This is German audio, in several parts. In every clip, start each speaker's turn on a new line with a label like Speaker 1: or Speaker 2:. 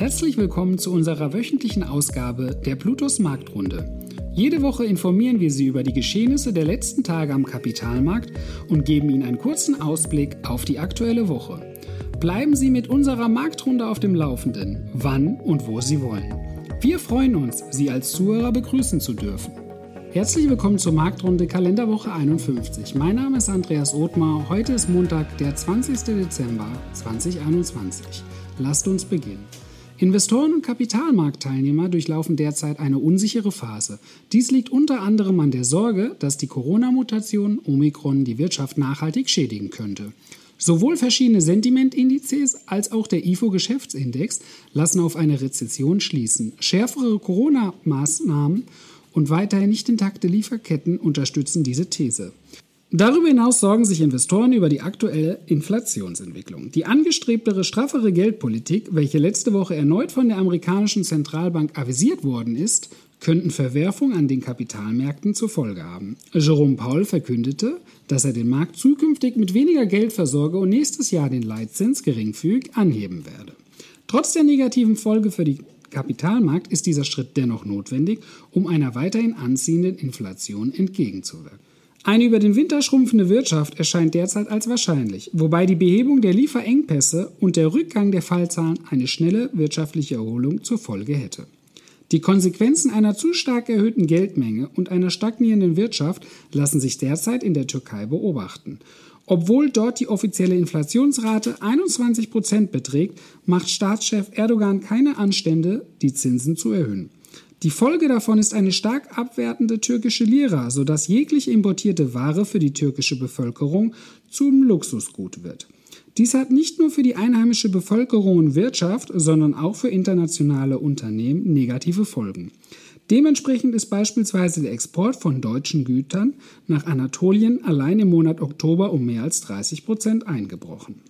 Speaker 1: Herzlich willkommen zu unserer wöchentlichen Ausgabe der Plutos Marktrunde. Jede Woche informieren wir Sie über die Geschehnisse der letzten Tage am Kapitalmarkt und geben Ihnen einen kurzen Ausblick auf die aktuelle Woche. Bleiben Sie mit unserer Marktrunde auf dem Laufenden, wann und wo Sie wollen. Wir freuen uns, Sie als Zuhörer begrüßen zu dürfen. Herzlich willkommen zur Marktrunde Kalenderwoche 51. Mein Name ist Andreas Othmar. Heute ist Montag, der 20. Dezember 2021. Lasst uns beginnen. Investoren und Kapitalmarktteilnehmer durchlaufen derzeit eine unsichere Phase. Dies liegt unter anderem an der Sorge, dass die Corona-Mutation Omikron die Wirtschaft nachhaltig schädigen könnte. Sowohl verschiedene Sentimentindizes als auch der IFO-Geschäftsindex lassen auf eine Rezession schließen. Schärfere Corona-Maßnahmen und weiterhin nicht intakte Lieferketten unterstützen diese These. Darüber hinaus sorgen sich Investoren über die aktuelle Inflationsentwicklung. Die angestrebtere, straffere Geldpolitik, welche letzte Woche erneut von der amerikanischen Zentralbank avisiert worden ist, könnten Verwerfungen an den Kapitalmärkten zur Folge haben. Jerome Paul verkündete, dass er den Markt zukünftig mit weniger Geld versorge und nächstes Jahr den Leitzins geringfügig anheben werde. Trotz der negativen Folge für die Kapitalmarkt ist dieser Schritt dennoch notwendig, um einer weiterhin anziehenden Inflation entgegenzuwirken. Eine über den Winter schrumpfende Wirtschaft erscheint derzeit als wahrscheinlich, wobei die Behebung der Lieferengpässe und der Rückgang der Fallzahlen eine schnelle wirtschaftliche Erholung zur Folge hätte. Die Konsequenzen einer zu stark erhöhten Geldmenge und einer stagnierenden Wirtschaft lassen sich derzeit in der Türkei beobachten. Obwohl dort die offizielle Inflationsrate 21 Prozent beträgt, macht Staatschef Erdogan keine Anstände, die Zinsen zu erhöhen. Die Folge davon ist eine stark abwertende türkische Lira, sodass jegliche importierte Ware für die türkische Bevölkerung zum Luxusgut wird. Dies hat nicht nur für die einheimische Bevölkerung und Wirtschaft, sondern auch für internationale Unternehmen negative Folgen. Dementsprechend ist beispielsweise der Export von deutschen Gütern nach Anatolien allein im Monat Oktober um mehr als 30 Prozent eingebrochen.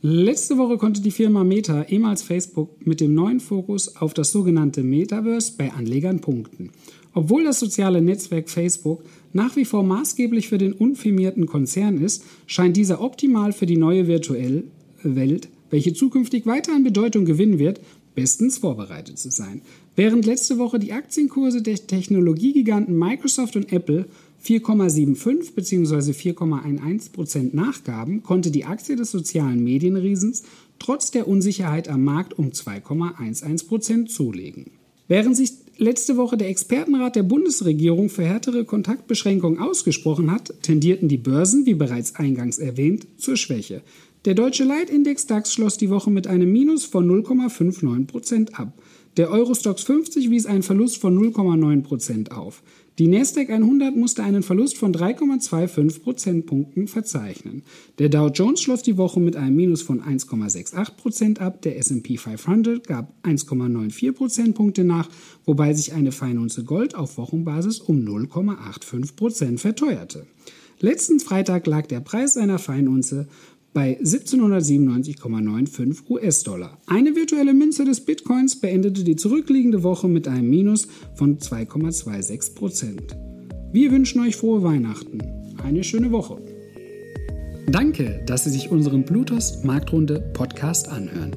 Speaker 1: Letzte Woche konnte die Firma Meta, ehemals Facebook, mit dem neuen Fokus auf das sogenannte Metaverse bei Anlegern punkten. Obwohl das soziale Netzwerk Facebook nach wie vor maßgeblich für den unfirmierten Konzern ist, scheint dieser optimal für die neue virtuelle Welt, welche zukünftig weiter an Bedeutung gewinnen wird, bestens vorbereitet zu sein. Während letzte Woche die Aktienkurse der Technologiegiganten Microsoft und Apple 4,75 bzw. 4,11 Prozent nachgaben, konnte die Aktie des sozialen Medienriesens trotz der Unsicherheit am Markt um 2,11 Prozent zulegen. Während sich letzte Woche der Expertenrat der Bundesregierung für härtere Kontaktbeschränkungen ausgesprochen hat, tendierten die Börsen, wie bereits eingangs erwähnt, zur Schwäche. Der deutsche Leitindex DAX schloss die Woche mit einem Minus von 0,59 Prozent ab. Der Eurostox 50 wies einen Verlust von 0,9 Prozent auf. Die Nasdaq 100 musste einen Verlust von 3,25 Prozentpunkten verzeichnen. Der Dow Jones schloss die Woche mit einem Minus von 1,68 Prozent ab, der S&P 500 gab 1,94 Prozentpunkte nach, wobei sich eine Feinunze Gold auf Wochenbasis um 0,85 Prozent verteuerte. Letzten Freitag lag der Preis einer Feinunze bei 1797,95 US-Dollar. Eine virtuelle Münze des Bitcoins beendete die zurückliegende Woche mit einem Minus von 2,26 Prozent. Wir wünschen euch frohe Weihnachten. Eine schöne Woche. Danke, dass Sie sich unseren Bluetooth Marktrunde Podcast anhören.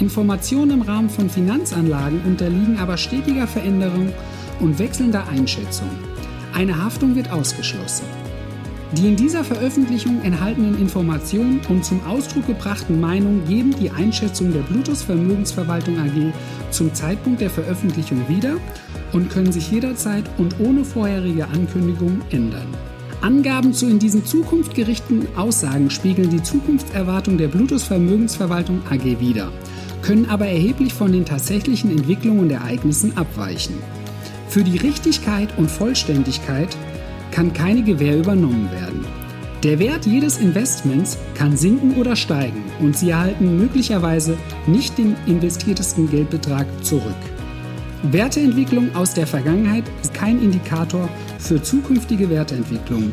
Speaker 1: Informationen im Rahmen von Finanzanlagen unterliegen aber stetiger Veränderung und wechselnder Einschätzung. Eine Haftung wird ausgeschlossen. Die in dieser Veröffentlichung enthaltenen Informationen und zum Ausdruck gebrachten Meinungen geben die Einschätzung der Bluetooth Vermögensverwaltung AG zum Zeitpunkt der Veröffentlichung wieder und können sich jederzeit und ohne vorherige Ankündigung ändern. Angaben zu in diesen Zukunft gerichteten Aussagen spiegeln die Zukunftserwartung der Bluetooth Vermögensverwaltung AG wider, können aber erheblich von den tatsächlichen Entwicklungen und Ereignissen abweichen. Für die Richtigkeit und Vollständigkeit kann keine Gewähr übernommen werden. Der Wert jedes Investments kann sinken oder steigen und Sie erhalten möglicherweise nicht den investiertesten Geldbetrag zurück. Werteentwicklung aus der Vergangenheit ist kein Indikator für zukünftige Werteentwicklung.